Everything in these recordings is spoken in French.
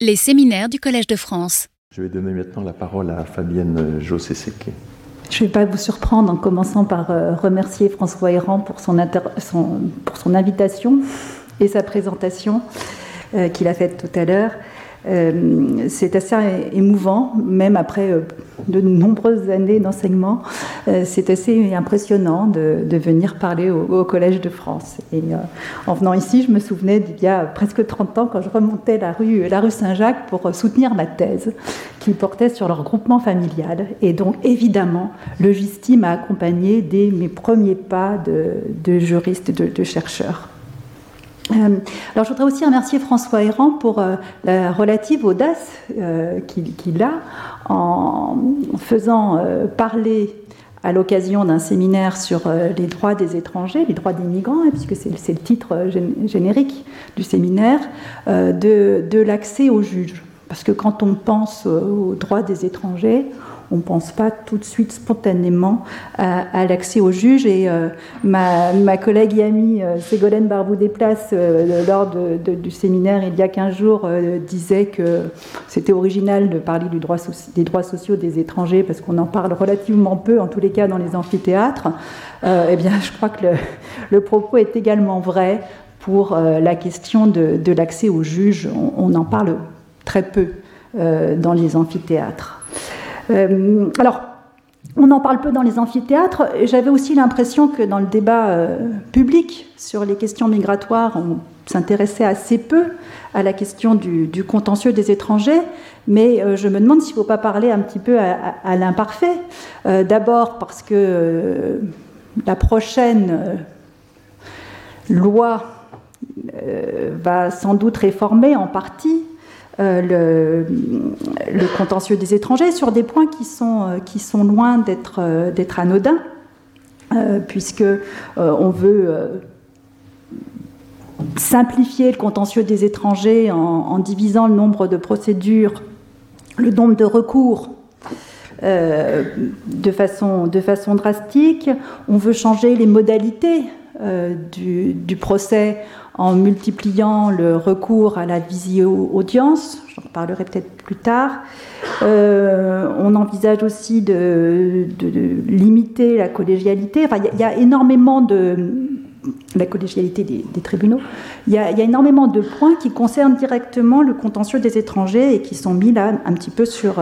Les séminaires du Collège de France. Je vais donner maintenant la parole à Fabienne Jossé-Sequet. Je ne vais pas vous surprendre en commençant par euh, remercier François Héran pour son, pour son invitation et sa présentation euh, qu'il a faite tout à l'heure. Euh, c'est assez émouvant, même après euh, de nombreuses années d'enseignement. Euh, c'est assez impressionnant de, venir parler au, Collège de France. Et en venant ici, je me souvenais d'il y a presque 30 ans, quand je remontais la rue, la rue Saint-Jacques pour soutenir ma thèse, qui portait sur le regroupement familial. Et donc, évidemment, le GISTI m'a accompagné dès mes premiers pas de, juriste, de, de chercheur. Euh, alors, je voudrais aussi remercier François Héran pour euh, la relative audace euh, qu'il a en faisant parler à l'occasion d'un séminaire sur les droits des étrangers, les droits des migrants, hein, puisque c'est le titre générique du séminaire, de, de l'accès aux juges. Parce que quand on pense aux droits des étrangers, on ne pense pas tout de suite spontanément à, l'accès au juge. Et euh, ma, collègue et amie euh, Ségolène Barbou-Desplaces, euh, lors du séminaire il y a 15 jours, disait que c'était original de parler du droit des droits sociaux des étrangers parce qu'on en parle relativement peu, en tous les cas dans les amphithéâtres. eh bien, je crois que le, propos est également vrai pour la question de, l'accès au juge. on, en parle très peu dans les amphithéâtres. Euh, alors, on en parle peu dans les amphithéâtres. J'avais aussi l'impression que dans le débat euh, public sur les questions migratoires, on s'intéressait assez peu à la question du, contentieux des étrangers, mais euh, je me demande s'il ne faut pas parler un petit peu à, l'imparfait. D'abord parce que la prochaine loi va sans doute réformer en partie euh, le, contentieux des étrangers sur des points qui sont, euh, loin d'être euh, anodins, puisque on veut simplifier le contentieux des étrangers en, divisant le nombre de procédures, le nombre de recours de, façon, de façon drastique. On veut changer les modalités du, du, procès en multipliant le recours à la visio-audience, j'en reparlerai peut-être plus tard. Euh, on envisage aussi de, limiter la collégialité. Il y, a énormément de la collégialité des, tribunaux. Il y, a, énormément de points qui concernent directement le contentieux des étrangers et qui sont mis là un petit peu sur,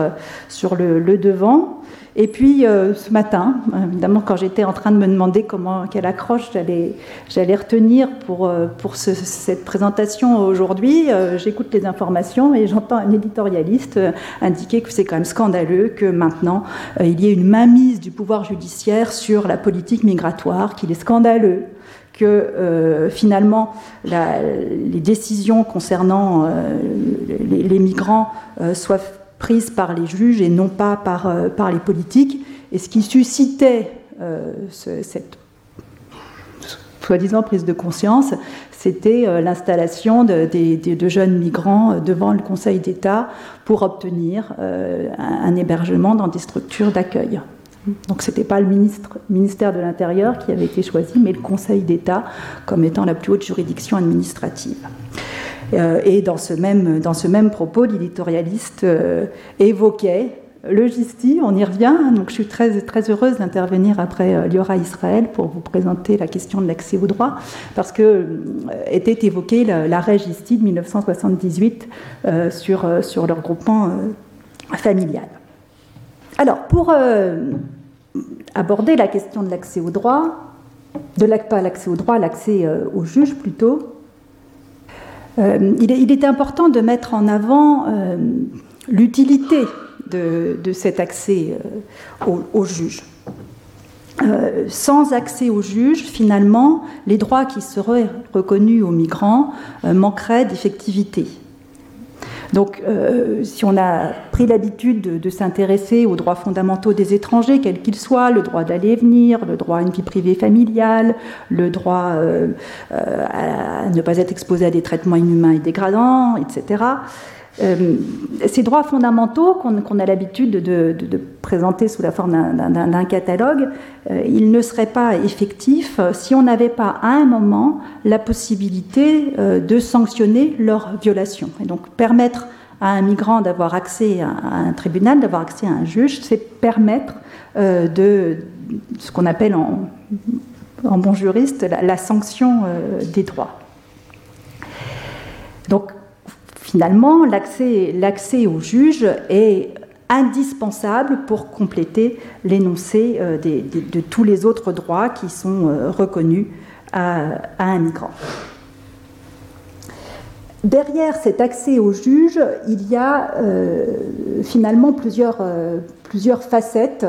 sur le devant. Et puis euh, ce matin, évidemment, quand j'étais en train de me demander comment, quelle accroche j'allais, retenir pour, euh, pour cette présentation aujourd'hui, euh, j'écoute les informations et j'entends un éditorialiste indiquer que c'est quand même scandaleux que maintenant il y ait une mainmise du pouvoir judiciaire sur la politique migratoire, qu'il est scandaleux que finalement les décisions concernant les, les, migrants soient prise par les juges et non pas par, euh, les politiques. Et ce qui suscitait euh, cette soi-disant prise de conscience, c'était euh, l'installation de, jeunes migrants devant le Conseil d'État pour obtenir un, hébergement dans des structures d'accueil. Donc ce n'était pas le ministère de l'Intérieur qui avait été choisi, mais le Conseil d'État comme étant la plus haute juridiction administrative. Euh, et dans ce même, propos, l'éditorialiste euh, évoquait le GISTI, on y revient, donc je suis très, très heureuse d'intervenir après euh, Liora Israël pour vous présenter la question de l'accès au droit, parce que était évoqué l'arrêt GISTI de 1978 sur, sur le regroupement familial. Alors, pour aborder la question de l'accès au droit, de l'accès au droit, l'accès au juge plutôt, euh, il, est, important de mettre en avant euh, l'utilité de, cet accès euh, au, juge. sans accès au juge, finalement, les droits qui seraient reconnus aux migrants manqueraient d'effectivité. Donc, euh, si on a pris l'habitude de, s'intéresser aux droits fondamentaux des étrangers, quels qu'ils soient, le droit d'aller et venir, le droit à une vie privée familiale, le droit euh, euh, à ne pas être exposé à des traitements inhumains et dégradants, etc., ces droits fondamentaux qu'on a l'habitude de, présenter sous la forme d'un catalogue, euh, ils ne seraient pas effectifs si on n'avait pas à un moment la possibilité euh, de sanctionner leur violation. Et donc permettre à un migrant d'avoir accès à un tribunal, d'avoir accès à un juge, c'est permettre euh, de ce qu'on appelle en, bon juriste la, sanction euh, des droits. Donc finalement, l'accès au juge est indispensable pour compléter l'énoncé euh, de tous les autres droits qui sont reconnus à un migrant. Derrière cet accès au juge, il y a euh, finalement plusieurs, euh, facettes.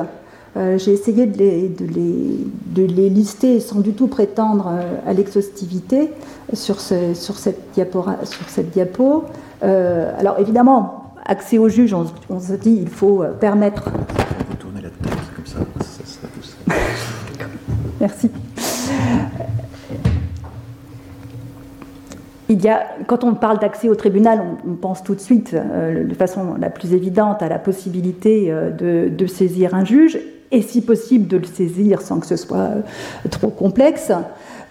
Euh, j'ai essayé de les, de, les, lister sans du tout prétendre à l'exhaustivité. Sur cette diapo. Alors évidemment, accès au juge, on, on, se dit il faut permettre. Vous tournez la tête comme ça, ça, ça, ça. Merci. Il y a, quand on parle d'accès au tribunal, on, pense tout de suite, euh, de façon la plus évidente, à la possibilité euh, de, saisir un juge, et si possible de le saisir sans que ce soit euh, trop complexe.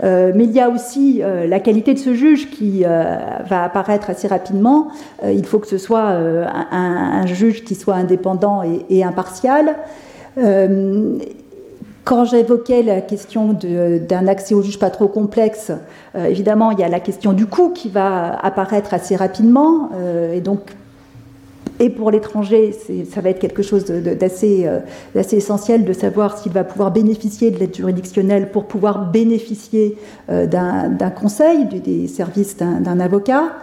Mais il y a aussi la qualité de ce juge qui va apparaître assez rapidement. il faut que ce soit un, juge qui soit indépendant et, impartial. Quand j'évoquais la question d'un accès au juge pas trop complexe, euh, évidemment, il y a la question du coût qui va apparaître assez rapidement. Euh, et donc, et pour l'étranger, ça va être quelque chose euh, d'assez essentiel de savoir s'il va pouvoir bénéficier de l'aide juridictionnelle pour pouvoir bénéficier d'un conseil, des services d'un avocat.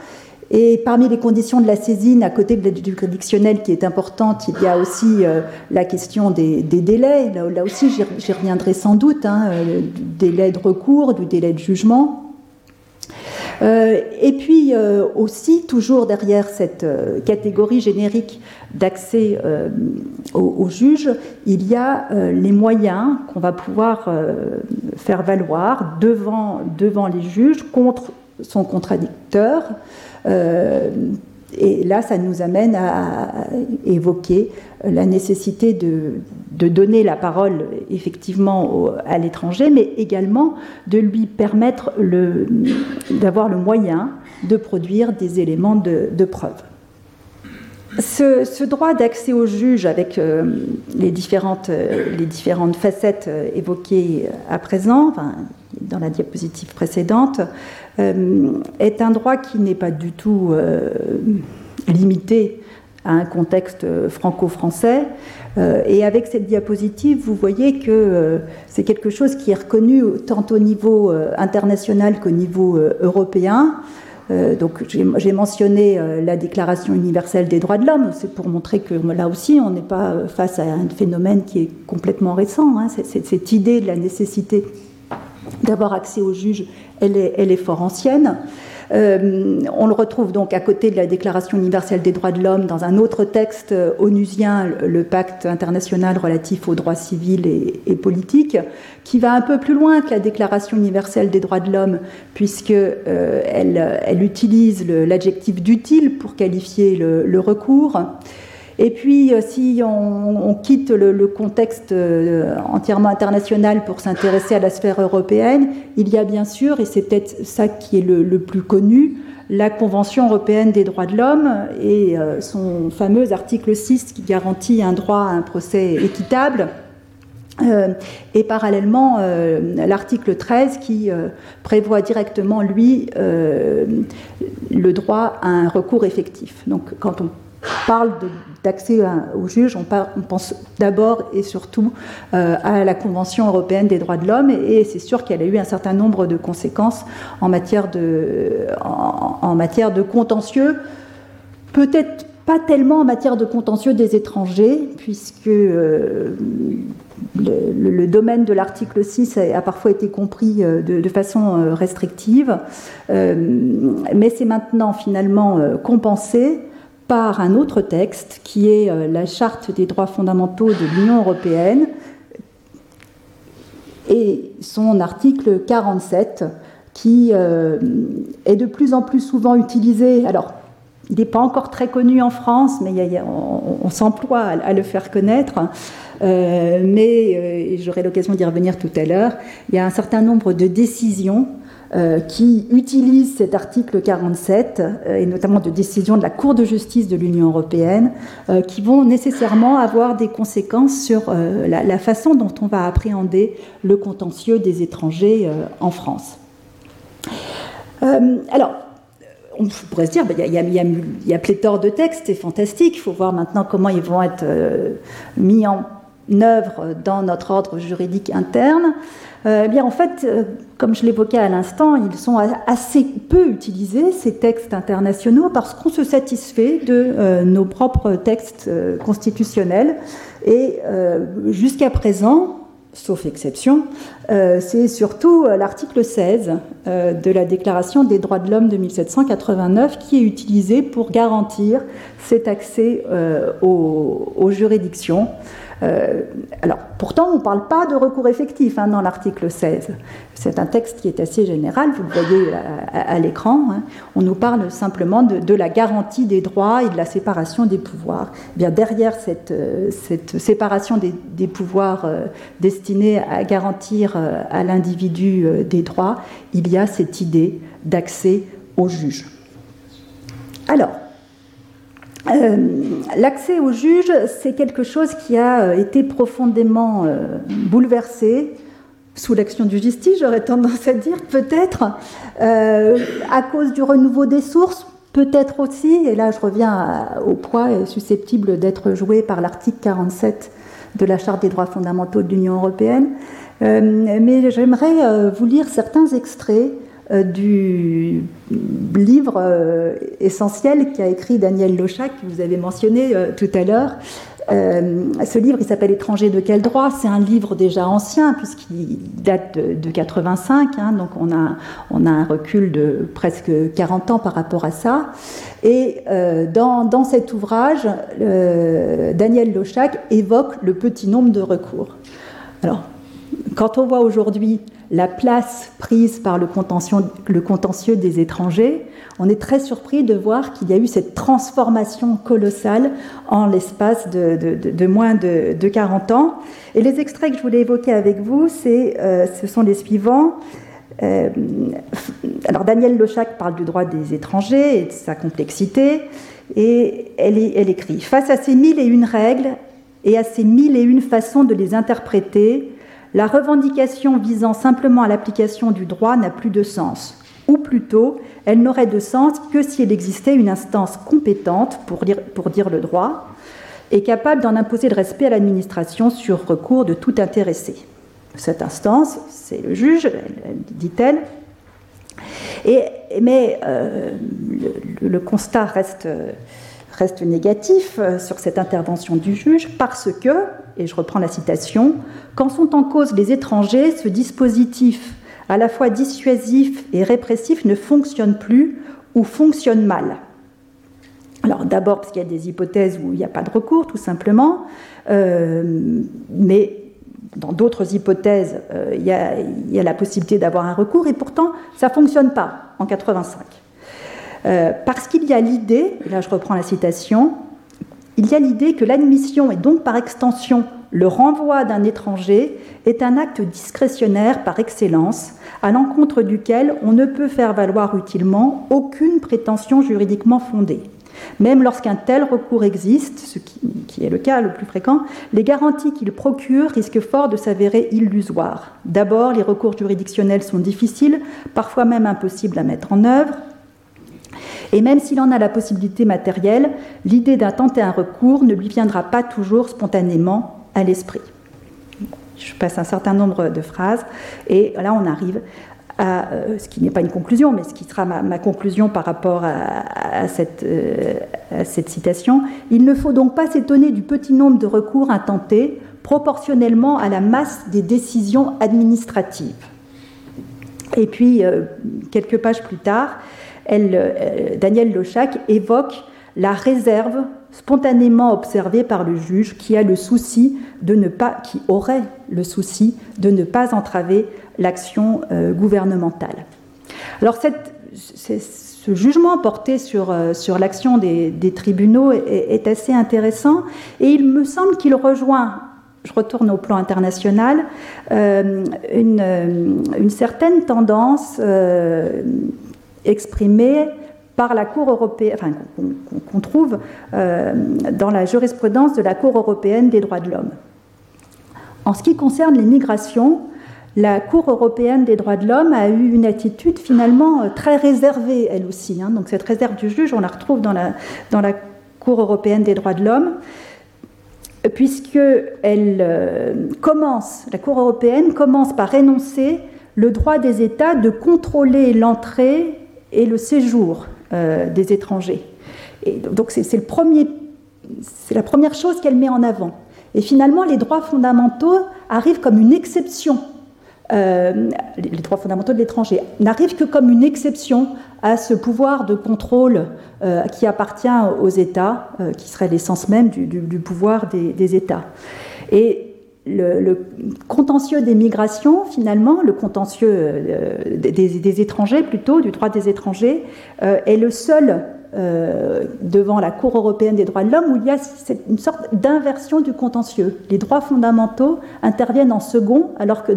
Et parmi les conditions de la saisine, à côté de l'aide juridictionnelle qui est importante, il y a aussi euh, la question des, délais. Là, aussi, j'y reviendrai sans doute, hein, euh, du délai de recours, du délai de jugement. Euh, et puis aussi, toujours derrière cette catégorie générique d'accès au, au, juge, il y a les moyens qu'on va pouvoir faire valoir devant, devant les juges contre son contradicteur. Euh, et là, ça nous amène à évoquer la nécessité de, donner la parole effectivement à l'étranger, mais également de lui permettre d'avoir le moyen de produire des éléments de, preuve. Ce, droit d'accès au juge avec euh, les, différentes, euh, les différentes facettes évoquées à présent, dans la diapositive précédente, euh, est un droit qui n'est pas du tout euh, limité à un contexte franco-français. Euh, et avec cette diapositive, vous voyez que c'est quelque chose qui est reconnu tant au niveau international qu'au niveau européen. donc j'ai mentionné la Déclaration universelle des droits de l'homme, c'est pour montrer que là aussi on n'est pas face à un phénomène qui est complètement récent. Hein. cette idée de la nécessité d'avoir accès aux juges elle est, fort ancienne. Euh, on le retrouve donc à côté de la Déclaration universelle des droits de l'homme dans un autre texte euh, onusien, le pacte international relatif aux droits civils et, politiques, qui va un peu plus loin que la Déclaration universelle des droits de l'homme, puisqu'elle euh, elle utilise l'adjectif d'utile pour qualifier le recours. Et puis, euh, si on, quitte le, contexte euh, entièrement international pour s'intéresser à la sphère européenne, il y a bien sûr, et c'est peut-être ça qui est le, plus connu, la Convention européenne des droits de l'homme et euh, son fameux article 6 qui garantit un droit à un procès équitable. et parallèlement, l'article 13 qui prévoit directement, lui, le droit à un recours effectif. Donc, quand on parle d'accès au juge, on, pense d'abord et surtout euh, à la Convention européenne des droits de l'homme, et, c'est sûr qu'elle a eu un certain nombre de conséquences en matière de, en, matière de contentieux, peut-être pas tellement en matière de contentieux des étrangers, puisque euh, le, domaine de l'article 6 a, parfois été compris euh, de, façon restrictive, mais c'est maintenant finalement compensé par un autre texte qui est euh, la Charte des droits fondamentaux de l'Union européenne et son article 47 qui euh, est de plus en plus souvent utilisé. Alors, il n'est pas encore très connu en France, mais on, s'emploie à, le faire connaître. Euh, mais j'aurai l'occasion d'y revenir tout à l'heure. Il y a un certain nombre de décisions qui utilise cet article 47, et notamment de décision de la Cour de justice de l'Union européenne, qui vont nécessairement avoir des conséquences sur la, façon dont on va appréhender le contentieux des étrangers en France. alors, on pourrait se dire, il y, a, pléthore de textes, c'est fantastique, il faut voir maintenant comment ils vont être euh, mis en œuvre dans notre ordre juridique interne. Euh, eh bien, en fait, euh, comme je l'évoquais à l'instant, ils sont assez peu utilisés, ces textes internationaux, parce qu'on se satisfait de nos propres textes constitutionnels. Et jusqu'à présent, sauf exception, euh, c'est surtout euh, l'article 16 euh, de la Déclaration des droits de l'homme de 1789 qui est utilisé pour garantir cet accès aux, juridictions. Euh, alors, pourtant, on ne parle pas de recours effectif hein, dans l'article 16. C'est un texte qui est assez général, vous le voyez à, l'écran. Hein. On nous parle simplement de, la garantie des droits et de la séparation des pouvoirs. Eh bien, derrière cette, euh, séparation des, pouvoirs euh, destinés à garantir à l'individu des droits, il y a cette idée d'accès au juge. Alors, euh, l'accès au juge, c'est quelque chose qui a euh, été profondément euh, bouleversé sous l'action du justice, j'aurais tendance à dire, peut-être, à cause du renouveau des sources, peut-être aussi, et là je reviens au poids susceptible d'être joué par l'article 47 de la Charte des droits fondamentaux de l'Union européenne. mais j'aimerais vous lire certains extraits du livre euh, essentiel qu'a écrit Daniel Lochac, que vous avez mentionné euh, tout à l'heure. ce livre, il s'appelle Étranger de quel droit? C'est un livre déjà ancien, puisqu'il date de, 85, hein, donc on a, on a un recul de presque 40 ans par rapport à ça. Et dans, dans, cet ouvrage, Daniel Lochac évoque le petit nombre de recours. Alors, quand on voit aujourd'hui la place prise par le contentieux, des étrangers, on est très surpris de voir qu'il y a eu cette transformation colossale en l'espace de, moins de, 40 ans. Et les extraits que je voulais évoquer avec vous, euh, ce sont les suivants. Euh, alors Daniel Lochac parle du droit des étrangers et de sa complexité, et elle, elle écrit Face à ces mille et une règles et à ces mille et une façons de les interpréter, la revendication visant simplement à l'application du droit n'a plus de sens. Ou plutôt, elle n'aurait de sens que si elle existait une instance compétente pour dire, le droit et capable d'en imposer le respect à l'administration sur recours de tout intéressé. Cette instance, c'est le juge, dit-elle. Et, mais euh, le, constat reste, reste négatif euh, sur cette intervention du juge parce que, et je reprends la citation, quand sont en cause les étrangers, ce dispositif à la fois dissuasif et répressif ne fonctionne plus ou fonctionne mal. Alors d'abord parce qu'il y a des hypothèses où il n'y a pas de recours, tout simplement, euh, mais dans d'autres hypothèses, euh, il, y a, la possibilité d'avoir un recours, et pourtant ça ne fonctionne pas en 85. Euh, parce qu'il y a l'idée, là je reprends la citation, il y a l'idée que l'admission et donc par extension le renvoi d'un étranger est un acte discrétionnaire par excellence, à l'encontre duquel on ne peut faire valoir utilement aucune prétention juridiquement fondée. Même lorsqu'un tel recours existe, ce qui, est le cas le plus fréquent, les garanties qu'il procure risquent fort de s'avérer illusoires. D'abord, les recours juridictionnels sont difficiles, parfois même impossibles à mettre en œuvre. Et même s'il en a la possibilité matérielle, l'idée d'intenter un recours ne lui viendra pas toujours spontanément à l'esprit. Je passe un certain nombre de phrases et là on arrive à euh, ce qui n'est pas une conclusion, mais ce qui sera ma, conclusion par rapport à, cette, euh, à, cette, citation. Il ne faut donc pas s'étonner du petit nombre de recours intentés proportionnellement à la masse des décisions administratives. Et puis, euh, quelques pages plus tard, elle, euh, Daniel Lochac évoque la réserve spontanément observée par le juge qui a le souci de ne pas, qui aurait le souci de ne pas entraver l'action euh, gouvernementale. Alors ce jugement porté sur, euh, sur l'action des, tribunaux est, assez intéressant et il me semble qu'il rejoint je retourne au plan international, une, certaine tendance exprimée par la Cour européenne, enfin, qu'on trouve dans la jurisprudence de la Cour européenne des droits de l'homme. En ce qui concerne les migrations, la Cour européenne des droits de l'homme a eu une attitude finalement euh, très réservée, elle aussi. Hein. Donc cette réserve du juge, on la retrouve dans la, dans la Cour européenne des droits de l'homme, puisque elle euh, commence, la Cour européenne commence par énoncer le droit des États de contrôler l'entrée et le séjour euh, des étrangers. Donc c'est la première chose qu'elle met en avant. Et finalement, les droits fondamentaux arrivent comme une exception. Euh, les droits fondamentaux de l'étranger n'arrivent que comme une exception à ce pouvoir de contrôle euh, qui appartient aux États, qui serait l'essence même du, pouvoir des, États. Et le, contentieux des migrations, finalement, le contentieux des, des, étrangers plutôt, du droit des étrangers, est le seul euh, devant la Cour européenne des droits de l'homme où il y a une sorte d'inversion du contentieux. Les droits fondamentaux interviennent en second, alors que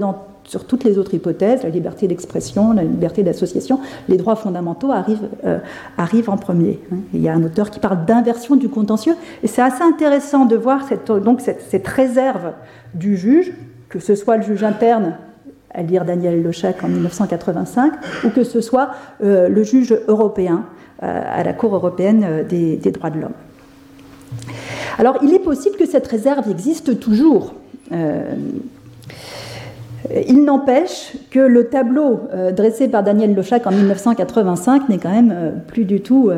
sur toutes les autres hypothèses, la liberté d'expression, la liberté d'association, les droits fondamentaux arrivent, euh, arrivent en premier. Il y a un auteur qui parle d'inversion du contentieux, et c'est assez intéressant de voir cette, donc cette, réserve du juge, que ce soit le juge interne à lire Daniel Lechac en 1985, ou que ce soit euh, le juge européen à la Cour européenne euh, des, droits de l'homme. Alors, il est possible que cette réserve existe toujours. Euh, il n'empêche que le tableau dressé par Daniel Lechac en 1985 n'est quand même plus du tout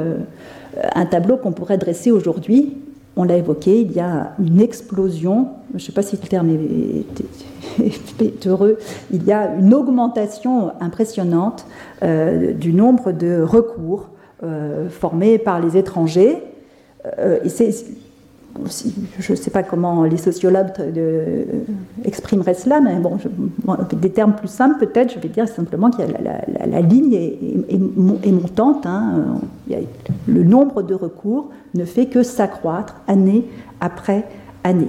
un tableau qu'on pourrait dresser aujourd'hui. On l'a évoqué, il y a une explosion, je ne sais pas si le terme est, heureux, il y a une augmentation impressionnante du nombre de recours euh, formés par les étrangers. Euh, je ne sais pas comment les sociologues euh, exprimeraient cela, mais bon, des termes plus simples peut-être, je vais dire simplement que la, ligne est, montante. Hein. le nombre de recours ne fait que s'accroître année après année.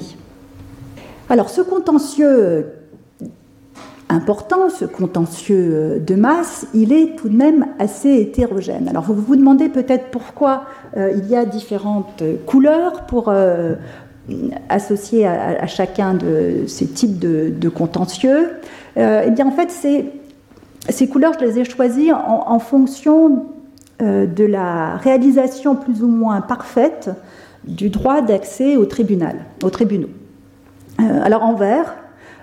Alors ce contentieux important, ce contentieux euh, de masse, il est tout de même assez hétérogène. Alors vous vous demandez peut-être pourquoi euh, il y a différentes couleurs pour euh, associer à, chacun de ces types de, contentieux. eh bien en fait, ces couleurs, je les ai choisies en, fonction de la réalisation plus ou moins parfaite du droit d'accès au tribunal, aux tribunaux. alors en vert,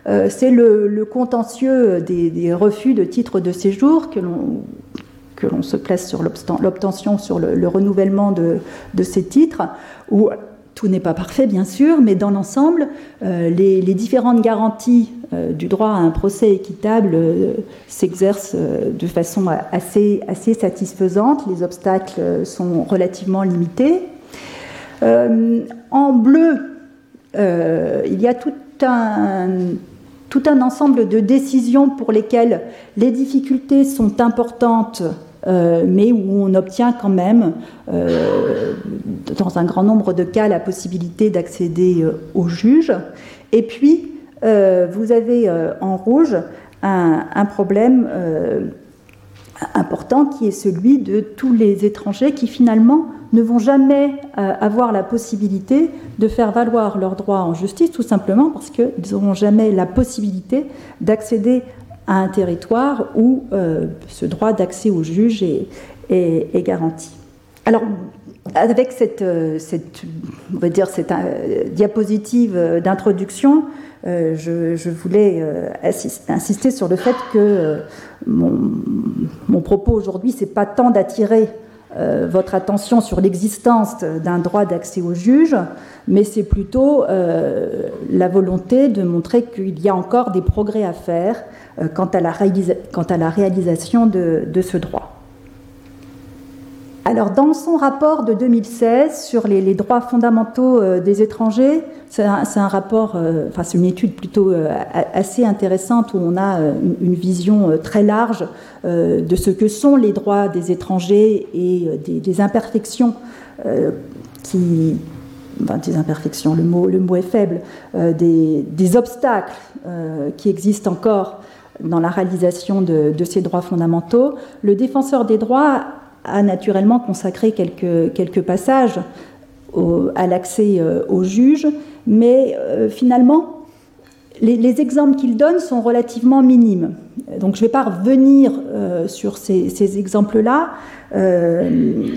euh, c'est le, contentieux des, refus de titres de séjour que l'on se place sur l'obtention, sur le, renouvellement de, ces titres, où tout n'est pas parfait, bien sûr, mais dans l'ensemble, euh, les, différentes garanties euh, du droit à un procès équitable s'exercent de façon assez, assez, satisfaisante. Les obstacles sont relativement limités. en bleu, il y a tout un tout un ensemble de décisions pour lesquelles les difficultés sont importantes, euh, mais où on obtient quand même, euh, dans un grand nombre de cas, la possibilité d'accéder euh, au juge. Et puis, vous avez en rouge un problème important qui est celui de tous les étrangers qui finalement ne vont jamais euh, avoir la possibilité de faire valoir leurs droits en justice, tout simplement parce qu'ils n'auront jamais la possibilité d'accéder à un territoire où euh, ce droit d'accès au juge est, garanti. Alors, avec cette, euh, on va dire cette diapositive d'introduction, je, voulais insister sur le fait que mon, mon propos aujourd'hui, c'est pas tant d'attirer euh, votre attention sur l'existence d'un droit d'accès au juge, mais c'est plutôt euh, la volonté de montrer qu'il y a encore des progrès à faire euh, quant, à la réalisation de ce droit. Alors, dans son rapport de 2016 sur les, droits fondamentaux des étrangers, c'est un, rapport, enfin, c'est une étude plutôt assez intéressante où on a une vision très large euh, de ce que sont les droits des étrangers et euh, des, imperfections euh, qui, des imperfections, le mot, le mot est faible, des, obstacles qui existent encore dans la réalisation de, ces droits fondamentaux, le défenseur des droits a naturellement consacré quelques, quelques passages à l'accès au juge, mais finalement, les, exemples qu'il donne sont relativement minimes. Donc je ne vais pas revenir euh, sur ces, exemples-là. Euh,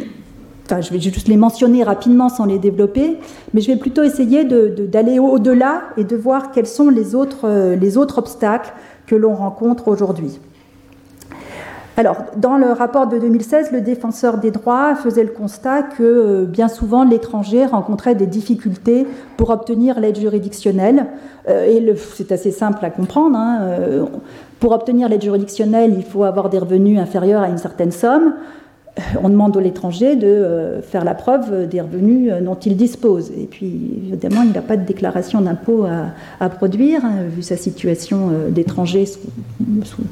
enfin, je vais juste les mentionner rapidement sans les développer, mais je vais plutôt essayer d'aller au-delà et de voir quels sont les autres, euh, les autres obstacles que l'on rencontre aujourd'hui. Alors, dans le rapport de 2016, le défenseur des droits faisait le constat que euh, bien souvent l'étranger rencontrait des difficultés pour obtenir l'aide juridictionnelle. Euh, et c'est assez simple à comprendre. Hein, euh, pour obtenir l'aide juridictionnelle, il faut avoir des revenus inférieurs à une certaine somme. On demande à l'étranger de faire la preuve des revenus dont il dispose. Et puis, évidemment, il n'a pas de déclaration d'impôt à, produire, hein, vu sa situation d'étranger sous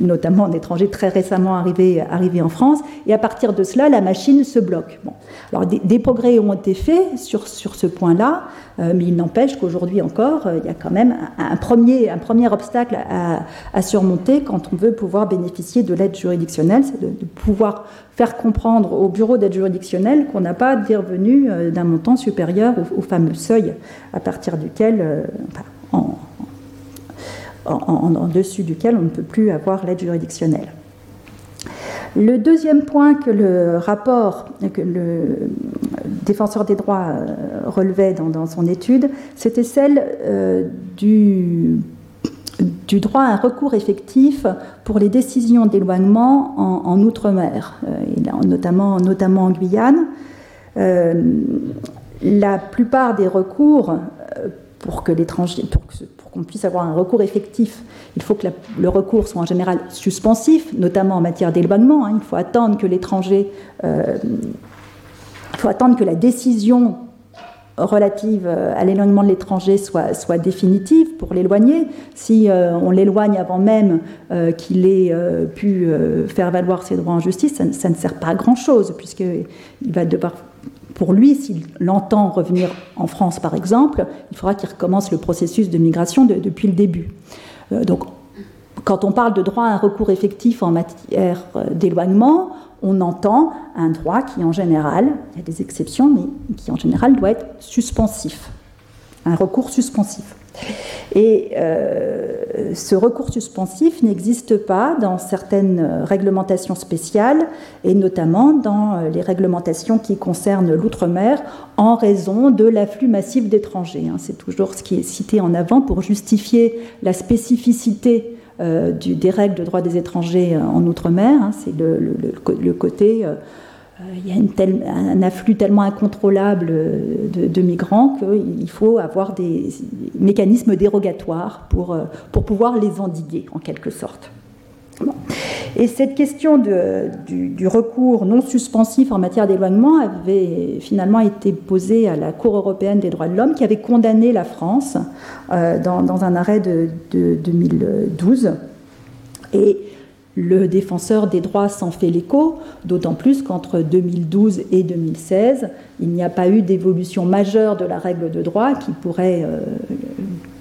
notamment d'étrangers très récemment arrivés, arrivés, en France, et à partir de cela, la machine se bloque. Bon. Alors des, progrès ont été faits sur, sur ce point-là, euh, mais il n'empêche qu'aujourd'hui encore, euh, il y a quand même un, premier, un premier obstacle à, surmonter quand on veut pouvoir bénéficier de l'aide juridictionnelle, c'est de, pouvoir faire comprendre au bureau d'aide juridictionnelle qu'on n'a pas des revenus euh, d'un montant supérieur au, fameux seuil à partir duquel, en, dessus duquel on ne peut plus avoir l'aide juridictionnelle. Le deuxième point que le rapport, que le défenseur des droits euh, relevait dans, son étude, c'était celle euh, du, droit à un recours effectif pour les décisions d'éloignement en, outre-mer, euh, notamment, en Guyane. la plupart des recours pour que pour, qu'on puisse avoir un recours effectif, il faut que le recours soit en général suspensif, notamment en matière d'éloignement. Hein. il faut attendre que l'étranger, euh, faut attendre que la décision relative euh, à l'éloignement de l'étranger soit, définitive pour l'éloigner. Si euh, on l'éloigne avant même qu'il ait pu faire valoir ses droits en justice, ça, ça ne sert pas à grand-chose, puisqu'il va devoir pour lui, s'il entend revenir en France, par exemple, il faudra qu'il recommence le processus de migration depuis le début. Euh, donc, quand on parle de droit à un recours effectif en matière euh, d'éloignement, on entend un droit qui, en général, il y a des exceptions, mais qui, en général, doit être suspensif. Un recours suspensif. Et euh, ce recours suspensif n'existe pas dans certaines réglementations spéciales, et notamment dans euh, les réglementations qui concernent l'outre-mer, en raison de l'afflux massif d'étrangers. Hein. C'est toujours ce qui est cité en avant pour justifier la spécificité euh, des règles de droit des étrangers en outre-mer. Hein. C'est le, côté il y a un afflux tellement incontrôlable de, migrants qu'il faut avoir des mécanismes dérogatoires pour, euh, pour pouvoir les endiguer, en quelque sorte. Et cette question du, recours non suspensif en matière d'éloignement avait finalement été posée à la Cour européenne des droits de l'homme qui avait condamné la France euh, dans, dans, un arrêt de, de 2012. Et le défenseur des droits s'en fait l'écho, d'autant plus qu'entre 2012 et 2016, il n'y a pas eu d'évolution majeure de la règle de droit qui pourrait euh,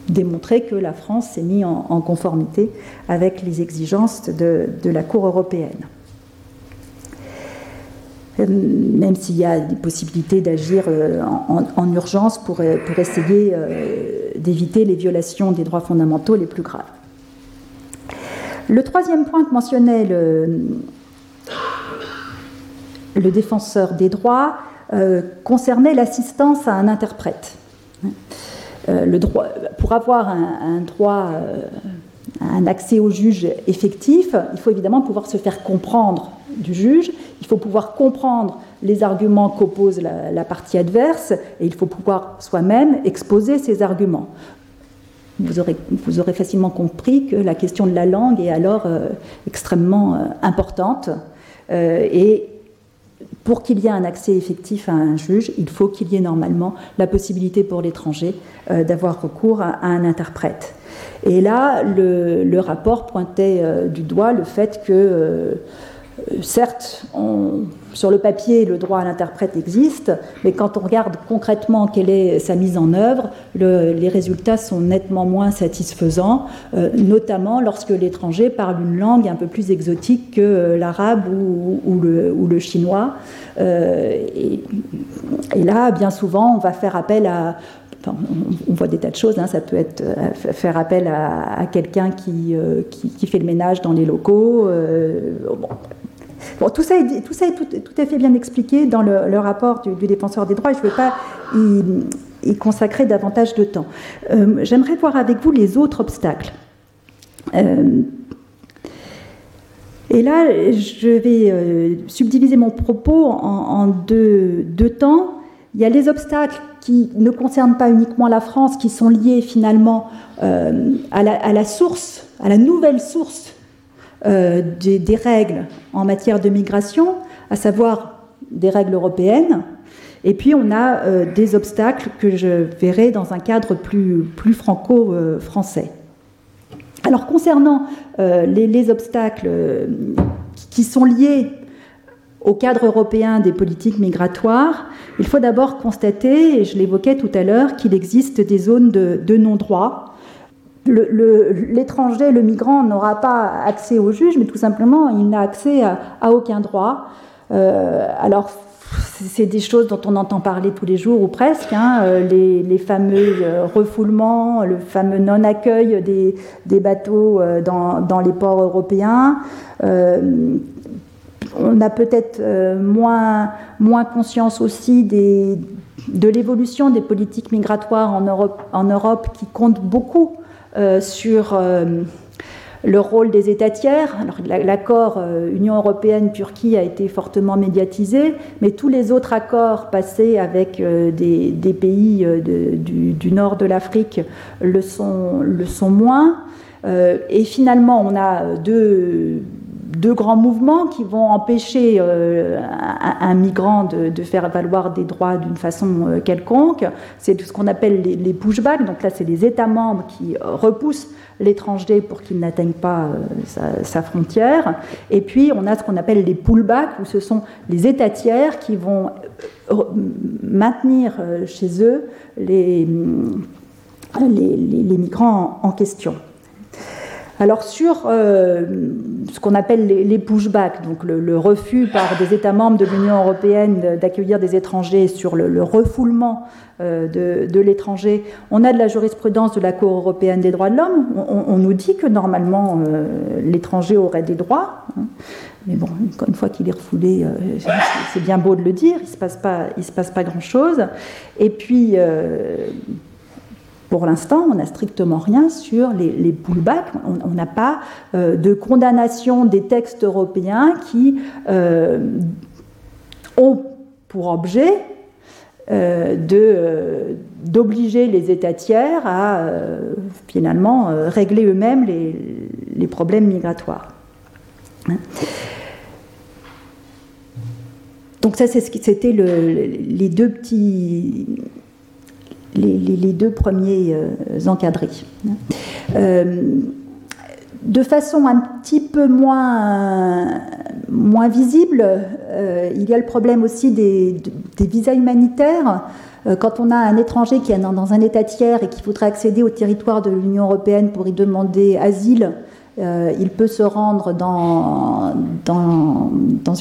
démontrer que la France s'est mise en, conformité avec les exigences de, la Cour européenne. Euh, même s'il y a des possibilités d'agir euh, en, urgence pour essayer d'éviter les violations des droits fondamentaux les plus graves. Le troisième point que mentionnait le, défenseur des droits euh, concernait l'assistance à un interprète. Euh, pour avoir un, droit, euh, un accès au juge effectif, il faut évidemment pouvoir se faire comprendre du juge, il faut pouvoir comprendre les arguments qu'oppose la, la, partie adverse et il faut pouvoir soi-même exposer ces arguments vous aurez, facilement compris que la question de la langue est alors euh, extrêmement euh, importante. Euh, et pour qu'il y ait un accès effectif à un juge, il faut qu'il y ait normalement la possibilité pour l'étranger d'avoir recours à, un interprète. Et là, le rapport pointait du doigt le fait que certes, sur le papier, le droit à l'interprète existe, mais quand on regarde concrètement quelle est sa mise en œuvre, les résultats sont nettement moins satisfaisants, euh, notamment lorsque l'étranger parle une langue un peu plus exotique que euh, l'arabe ou, le, chinois. Euh, et, là, bien souvent, on va faire appel à on voit des tas de choses. Hein. Ça peut être faire appel à, quelqu'un qui, fait le ménage dans les locaux. Tout ça est, tout, à fait bien expliqué dans le, rapport du, défenseur des droits je ne vais pas y, consacrer davantage de temps. Euh, j'aimerais voir avec vous les autres obstacles. Euh, et là, je vais euh, subdiviser mon propos en, deux, temps. Il y a les obstacles qui ne concernent pas uniquement la France, qui sont liés finalement à, la, source, à la nouvelle source euh, des, règles en matière de migration, à savoir des règles européennes, et puis on a euh, des obstacles que je verrai dans un cadre plus, plus franco-français. Alors concernant euh, les, obstacles qui sont liés au cadre européen des politiques migratoires, il faut d'abord constater, et je l'évoquais tout à l'heure, qu'il existe des zones de non-droit l'étranger, le, migrant n'aura pas accès au juge, mais tout simplement, il n'a accès à, aucun droit. Euh, alors, c'est des choses dont on entend parler tous les jours ou presque, hein, euh, les, fameux euh, refoulements, le fameux non-accueil des, bateaux dans, les ports européens. on a peut-être moins, conscience aussi de l'évolution des politiques migratoires en Europe, en Europe qui comptent beaucoup sur euh, le rôle des États tiers. l'accord euh, Union européenne-Turquie a été fortement médiatisé, mais tous les autres accords passés avec des, pays du, nord de l'Afrique le sont, le sont moins. et finalement, on a deux, deux grands mouvements qui vont empêcher un, migrant de, faire valoir des droits d'une façon quelconque. C'est ce qu'on appelle les, les, pushbacks. Donc là, c'est les États membres qui repoussent l'étranger pour qu'il n'atteigne pas sa, frontière. Et puis, on a ce qu'on appelle les pullbacks, où ce sont les États tiers qui vont maintenir chez eux les migrants en question. Alors sur euh, ce qu'on appelle les, pushbacks, donc le, refus par des États membres de l'Union européenne d'accueillir des étrangers sur le, refoulement euh, de, l'étranger, on a de la jurisprudence de la Cour européenne des droits de l'homme. On, nous dit que normalement euh, l'étranger aurait des droits, hein. mais bon, une fois qu'il est refoulé, c'est bien beau de le dire, il ne se passe pas, se passe pas grand-chose. Et puis pour l'instant, on n'a strictement rien sur les, pullbacks. On n'a pas euh, de condamnation des textes européens qui euh, ont pour objet euh, d'obliger les États tiers à finalement régler eux-mêmes les, problèmes migratoires. Donc ça, c'était les deux petits les, deux premiers euh, encadrés. Euh, de façon un petit peu moins, visible, euh, il y a le problème aussi des, visas humanitaires. Quand on a un étranger qui est dans un État tiers et qui voudrait accéder au territoire de l'Union européenne pour y demander asile, euh, il peut se rendre dans,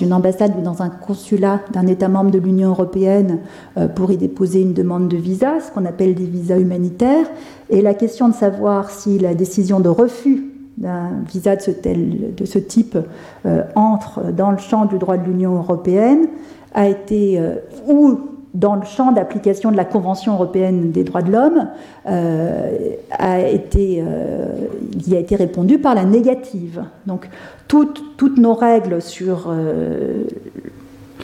une ambassade ou dans un consulat d'un État membre de l'Union européenne euh, pour y déposer une demande de visa, ce qu'on appelle des visas humanitaires. Et la question de savoir si la décision de refus d'un visa de ce, tel, de ce type euh, entre dans le champ du droit de l'Union européenne a été ou dans le champ d'application de la Convention européenne des droits de l'homme, euh, a été, euh, répondu par la négative. Donc toutes, nos règles euh,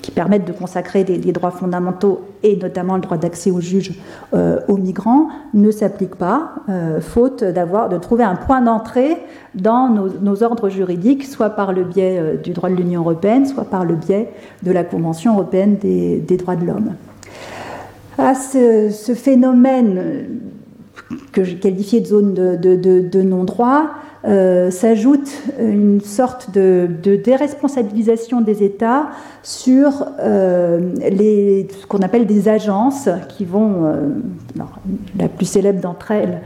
qui permettent de consacrer des, droits fondamentaux et notamment le droit d'accès aux juges aux migrants ne s'appliquent pas, faute de trouver un point d'entrée dans nos, ordres juridiques, soit par le biais du droit de l'Union européenne, soit par le biais de la Convention européenne des droits de l'homme à ce, phénomène que je qualifiais de zone de, non-droit s'ajoute une sorte de, déresponsabilisation des États sur les, ce qu'on appelle des agences qui vont, la plus célèbre d'entre elles,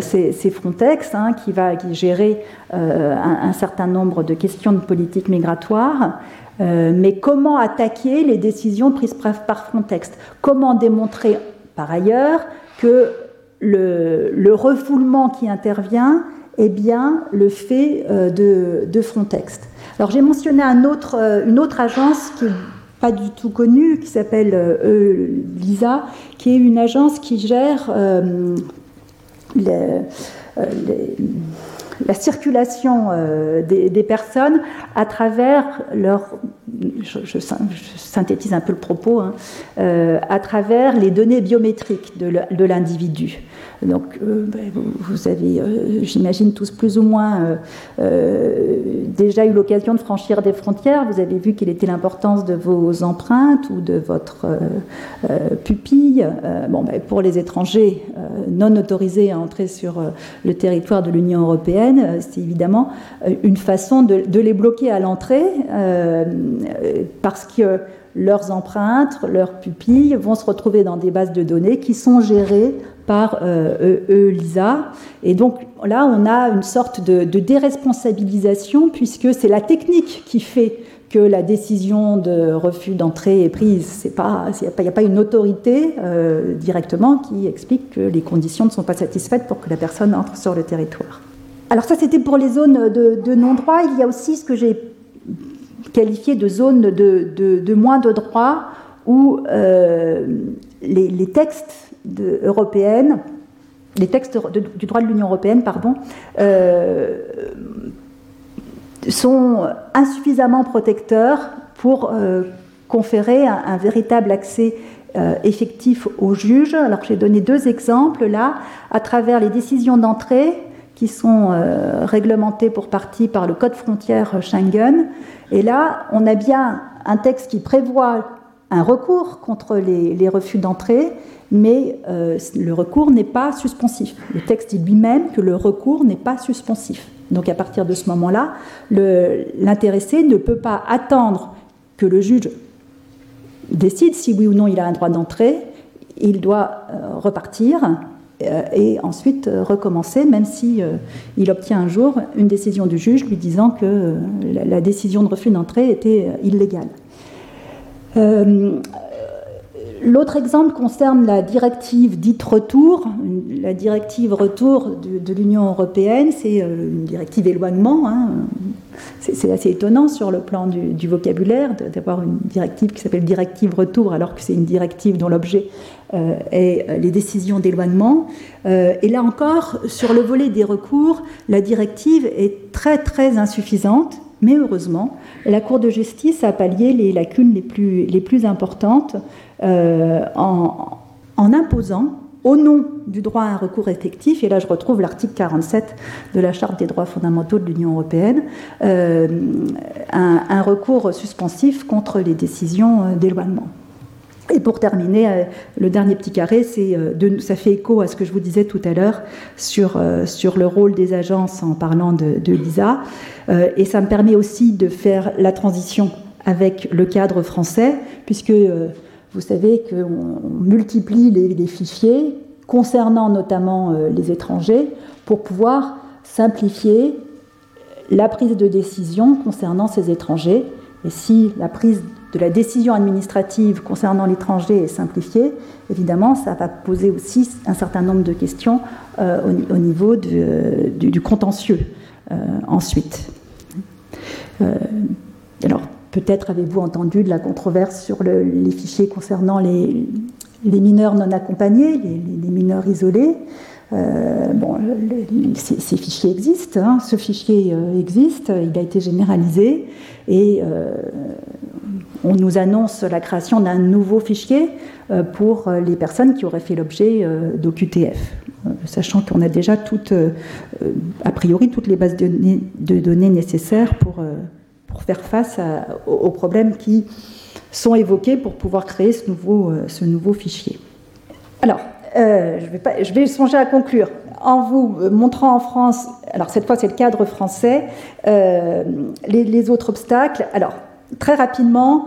c'est Frontex, hein, qui va gérer un, certain nombre de questions de politique migratoire. Mais comment attaquer les décisions prises par Frontex? Comment démontrer par ailleurs que le, refoulement qui intervient est bien le fait euh, de, Frontex? Alors j'ai mentionné euh, une autre agence qui n'est pas du tout connue, qui s'appelle euh, LISA, qui est une agence qui gère les, la circulation euh, des, personnes à travers leur, je, synthétise un peu le propos, hein, euh, à travers les données biométriques de l'individu. Donc, euh, ben, vous avez, euh, j'imagine, tous plus ou moins euh, déjà eu l'occasion de franchir des frontières. Vous avez vu quelle était l'importance de vos empreintes ou de votre pupille. bon, ben, pour les étrangers non autorisés à entrer sur le territoire de l'Union européenne, c'est évidemment une façon de, de les bloquer à l'entrée parce que leurs empreintes, leurs pupilles vont se retrouver dans des bases de données qui sont gérées par euh, ELISA. Et donc là, on a une sorte de, déresponsabilisation puisque c'est la technique qui fait que la décision de refus d'entrée est prise. Il n'y a, pas une autorité euh, directement qui explique que les conditions ne sont pas satisfaites pour que la personne entre sur le territoire. Alors ça, c'était pour les zones de, non-droit. Il y a aussi ce que j'ai qualifié de zones de, moins de droit où euh, les, textes européenne, les textes du droit de l'Union européenne, euh, sont insuffisamment protecteurs pour euh, conférer un, véritable accès effectif aux juges. Alors j'ai donné deux exemples là, à travers les décisions d'entrée qui sont réglementées pour partie par le Code frontière Schengen. Et là, on a bien un texte qui prévoit un recours contre les refus d'entrée mais euh, le recours n'est pas suspensif. Le texte dit lui-même que le recours n'est pas suspensif. Donc à partir de ce moment-là, l'intéressé ne peut pas attendre que le juge décide si oui ou non il a un droit d'entrée. Il doit euh, repartir euh, et ensuite recommencer, même si il obtient un jour une décision du juge lui disant que la, décision de refus d'entrée était illégale. L'autre exemple concerne la directive dite retour. La directive retour de, l'Union européenne, c'est euh, une directive éloignement. Hein. C'est assez étonnant sur le plan du, vocabulaire d'avoir une directive qui s'appelle directive retour alors que c'est une directive dont l'objet euh, est euh, les décisions d'éloignement. et là encore, sur le volet des recours, la directive est très très insuffisante. Mais heureusement, la Cour de justice a pallié les lacunes les plus, les plus importantes euh, en, imposant au nom du droit à un recours effectif, et là je retrouve l'article 47 de la Charte des droits fondamentaux de l'Union européenne, euh, un, recours suspensif contre les décisions euh, d'éloignement. Et pour terminer, le dernier petit carré, ça fait écho à ce que je vous disais tout à l'heure sur, sur le rôle des agences en parlant de l'ISA, et ça me permet aussi de faire la transition avec le cadre français, puisque vous savez qu'on multiplie les, fichiers concernant notamment euh, les étrangers pour pouvoir simplifier la prise de décision concernant ces étrangers. Et si la prise de la décision administrative concernant l'étranger est simplifiée, évidemment, ça va poser aussi un certain nombre de questions euh, au, niveau du, contentieux euh, ensuite. alors, Peut-être avez-vous entendu de la controverse sur les fichiers concernant les, mineurs non accompagnés, les, mineurs isolés. Euh, bon, ces, fichiers existent, hein. ce fichier euh, existe, il a été généralisé et euh, on nous annonce la création d'un nouveau fichier pour les personnes qui auraient fait l'objet d'OQTF, sachant qu'on a déjà toutes, a priori toutes les bases de données, de données nécessaires pour pour faire face aux, problèmes qui sont évoqués pour pouvoir créer ce nouveau, euh, fichier. Alors, euh, je, vais songer à conclure en vous montrant en France alors cette fois c'est le cadre français, les, autres obstacles. Alors très rapidement,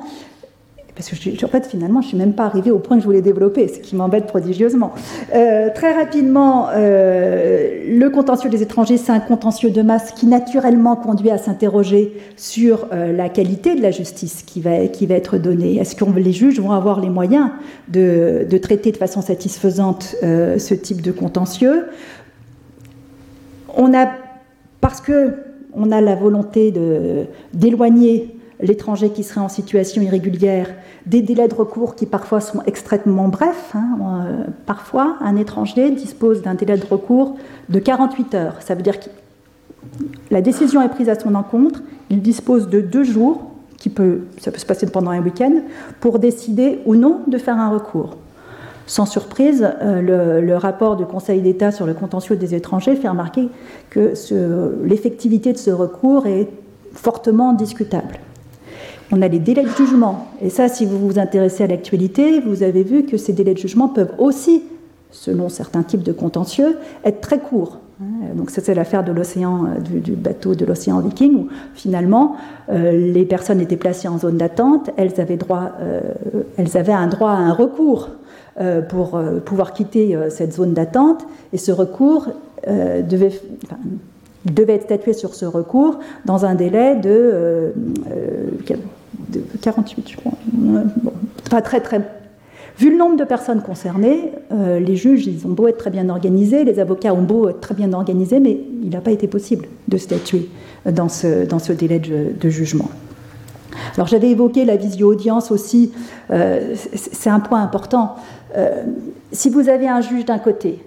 parce que en fait finalement je suis même pas arrivée au point que je voulais développer, ce qui m'embête prodigieusement. Euh, très rapidement, euh, le contentieux des étrangers, c'est un contentieux de masse qui naturellement conduit à s'interroger sur euh, la qualité de la justice qui va, qui va être donnée. Est-ce que les juges vont avoir les moyens de, de traiter de façon satisfaisante ce type de contentieux? On a, parce que on a la volonté d'éloigner l'étranger qui serait en situation irrégulière, des délais de recours qui parfois sont extrêmement brefs. Hein. Euh, parfois, un étranger dispose d'un délai de recours de 48 heures. Ça veut dire que la décision est prise à son encontre, il dispose de deux jours, qui peut, ça peut se passer pendant un week-end, pour décider ou non de faire un recours. Sans surprise, euh, le, rapport du Conseil d'État sur le contentieux des étrangers fait remarquer que l'effectivité de ce recours est fortement discutable. On a les délais de jugement. Et ça, si vous vous intéressez à l'actualité, vous avez vu que ces délais de jugement peuvent aussi, selon certains types de contentieux, être très courts. Donc ça c'est l'affaire de l'océan, euh, du, bateau de l'océan Viking, où finalement euh, les personnes étaient placées en zone d'attente, elles avaient euh, un droit à un recours pour pouvoir quitter cette zone d'attente, et ce recours devait être statué sur ce recours dans un délai de, 48, je crois. pas très très. Vu le nombre de personnes concernées, euh, les juges, ils ont beau être très bien organisés, les avocats ont beau être très bien organisés, mais il n'a pas été possible de statuer dans ce, délai de, jugement. Alors j'avais évoqué la visio-audience aussi, euh, c'est un point important. Euh, si vous avez un juge d'un côté,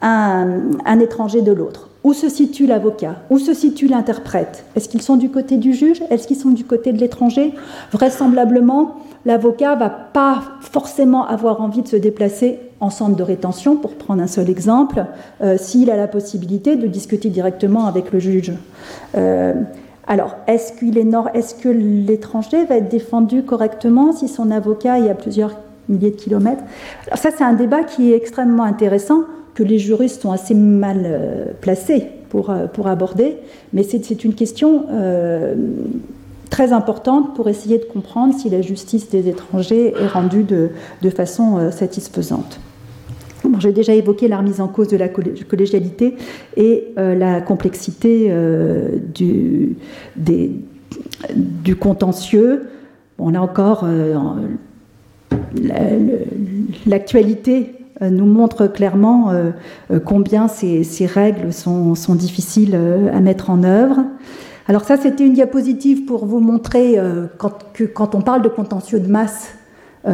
un étranger de l'autre, où se situe l'avocat? Où se situe l'interprète? Est-ce qu'ils sont du côté du juge? Est-ce qu'ils sont du côté de l'étranger? Vraisemblablement, l'avocat va pas forcément avoir envie de se déplacer en centre de rétention, pour prendre un seul exemple, euh, s'il a la possibilité de discuter directement avec le juge. Euh, alors, est-ce, qu'il est est-ce que l'étranger va être défendu correctement si son avocat est à plusieurs milliers de kilomètres? Alors ça, c'est un débat qui est extrêmement intéressant que les juristes sont assez mal euh, placés pour, euh, pour aborder, mais c'est une question euh, très importante pour essayer de comprendre si la justice des étrangers est rendue de, de façon satisfaisante. J'ai déjà évoqué la remise en cause de la collégialité et la complexité du, du contentieux. Bon, là encore, l'actualité nous montre clairement euh, euh, combien ces, règles sont, difficiles à mettre en œuvre. Alors ça, c'était une diapositive pour vous montrer que quand on parle de contentieux de masse,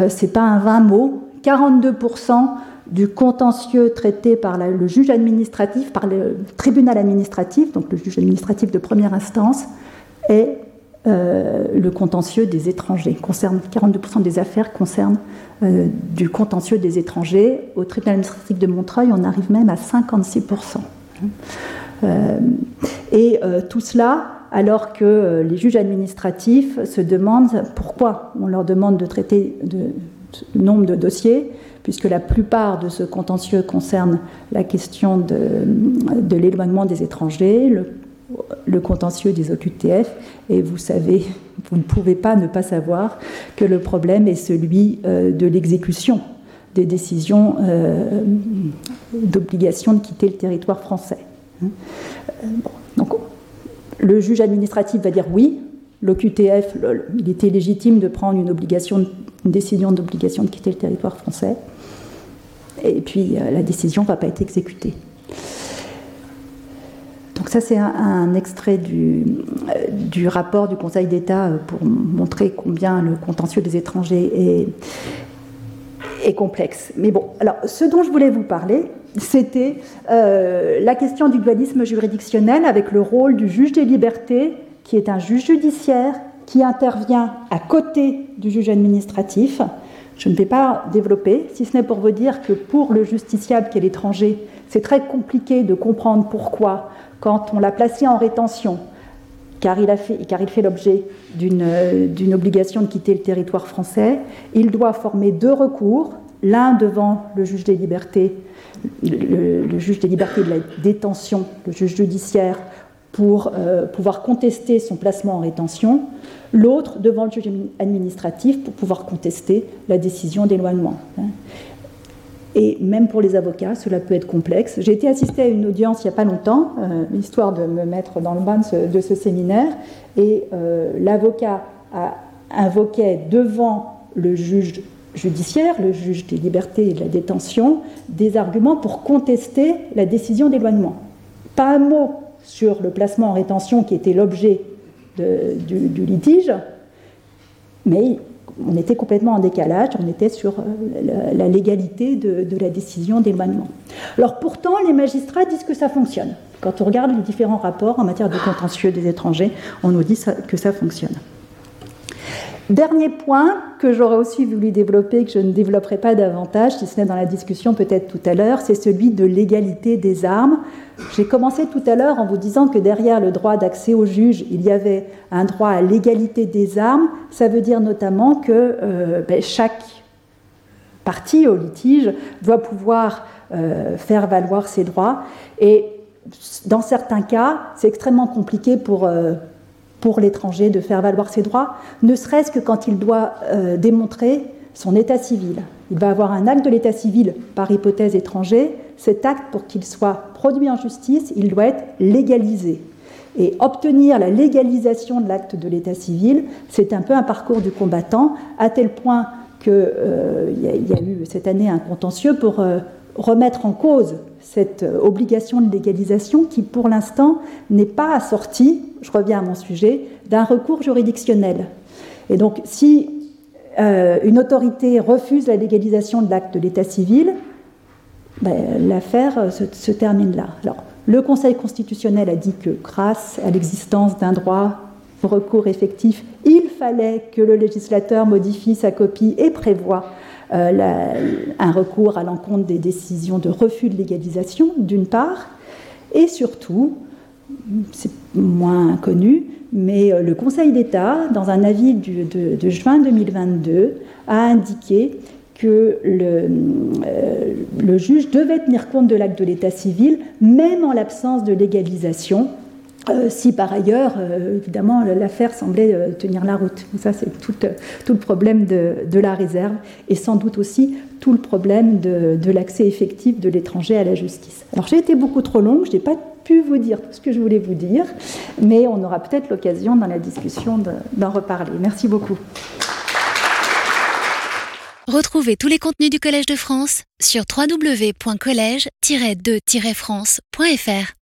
c'est pas un vain mot. 42% du contentieux traité par le juge administratif, par le tribunal administratif, donc le juge administratif de première instance, est euh, le contentieux des étrangers. Concerne, 42% des affaires concernent euh, du contentieux des étrangers. Au tribunal administratif de Montreuil, on arrive même à 56%. Euh, et tout cela alors que les juges administratifs se demandent pourquoi on leur demande de traiter de, nombre de dossiers, puisque la plupart de ce contentieux concerne la question de, l'éloignement des étrangers, le contentieux des OQTF et vous savez, vous ne pouvez pas ne pas savoir que le problème est celui euh, de l'exécution des décisions euh, d'obligation de quitter le territoire français. Hein. Euh, donc, le juge administratif va dire oui, l'OQTF, il était légitime de prendre une, une décision d'obligation de quitter le territoire français, et puis la décision ne va pas être exécutée. Ça, c'est un, extrait du, du, rapport du Conseil d'État euh, pour montrer combien le contentieux des étrangers est, est, complexe. Mais bon, alors ce dont je voulais vous parler, c'était euh, la question du dualisme juridictionnel avec le rôle du juge des libertés, qui est un juge judiciaire qui intervient à côté du juge administratif. Je ne vais pas développer, si ce n'est pour vous dire que pour le justiciable qui est l'étranger, c'est très compliqué de comprendre pourquoi quand on l'a placé en rétention, car il, fait, l'objet d'une obligation de quitter le territoire français, il doit former deux recours, l'un devant le juge des libertés, le, juge des libertés de la détention, le juge judiciaire, pour euh, pouvoir contester son placement en rétention, l'autre devant le juge administratif pour pouvoir contester la décision d'éloignement. Et même pour les avocats, cela peut être complexe. J'ai été assistée à une audience il n'y a pas longtemps, euh, histoire de me mettre dans le bain de ce, séminaire, et euh, l'avocat invoquait devant le juge judiciaire, le juge des libertés et de la détention, des arguments pour contester la décision d'éloignement. Pas un mot sur le placement en rétention qui était l'objet du, litige, mais on était complètement en décalage, on était sur euh, la, légalité de, la décision d'éloignement. Alors pourtant, les magistrats disent que ça fonctionne. Quand on regarde les différents rapports en matière de contentieux des étrangers, on nous dit que ça fonctionne. Dernier point que j'aurais aussi voulu développer, que je ne développerai pas davantage, si ce n'est dans la discussion peut-être tout à l'heure, c'est celui de l'égalité des armes. J'ai commencé tout à l'heure en vous disant que derrière le droit d'accès au juge, il y avait un droit à l'égalité des armes. Ça veut dire notamment que euh, ben, chaque partie au litige doit pouvoir euh, faire valoir ses droits. Et dans certains cas, c'est extrêmement compliqué pour, euh, pour l'étranger de faire valoir ses droits, ne serait-ce que quand il doit euh, démontrer son état civil. Il va avoir un acte de l'état civil par hypothèse étranger. Cet acte, pour qu'il soit produit en justice, il doit être légalisé. Et obtenir la légalisation de l'acte de l'état civil, c'est un peu un parcours du combattant, à tel point qu'il euh, y, a eu cette année un contentieux pour euh, remettre en cause cette obligation de légalisation qui, pour l'instant, n'est pas assortie je reviens à mon sujet, d'un recours juridictionnel. Et donc, si euh, une autorité refuse la légalisation de l'acte de l'état civil, ben, l'affaire euh, se, termine là. Alors, le Conseil constitutionnel a dit que grâce à l'existence d'un droit au recours effectif, il fallait que le législateur modifie sa copie et prévoit euh, un recours à l'encontre des décisions de refus de légalisation, d'une part, et surtout, c'est moins connu, mais euh, le Conseil d'État, dans un avis de, juin 2022, a indiqué que euh, le, juge devait tenir compte de l'acte de l'état civil, même en l'absence de légalisation, euh, si par ailleurs, évidemment, l'affaire semblait tenir la route. Ça, c'est tout, le problème de, la réserve et sans doute aussi tout le problème de, de l'accès effectif de l'étranger à la justice. Alors, j'ai été beaucoup trop longue, je n'ai pas pu vous dire tout ce que je voulais vous dire, mais on aura peut-être l'occasion dans la discussion d'en reparler. Merci beaucoup. Retrouvez tous les contenus du Collège de France sur www.colège-2-france.fr.